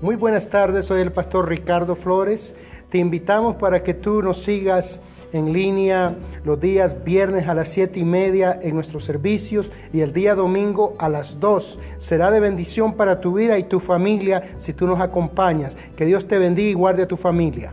Muy buenas tardes, soy el pastor Ricardo Flores. Te invitamos para que tú nos sigas en línea los días viernes a las siete y media en nuestros servicios y el día domingo a las 2. Será de bendición para tu vida y tu familia si tú nos acompañas. Que Dios te bendiga y guarde a tu familia.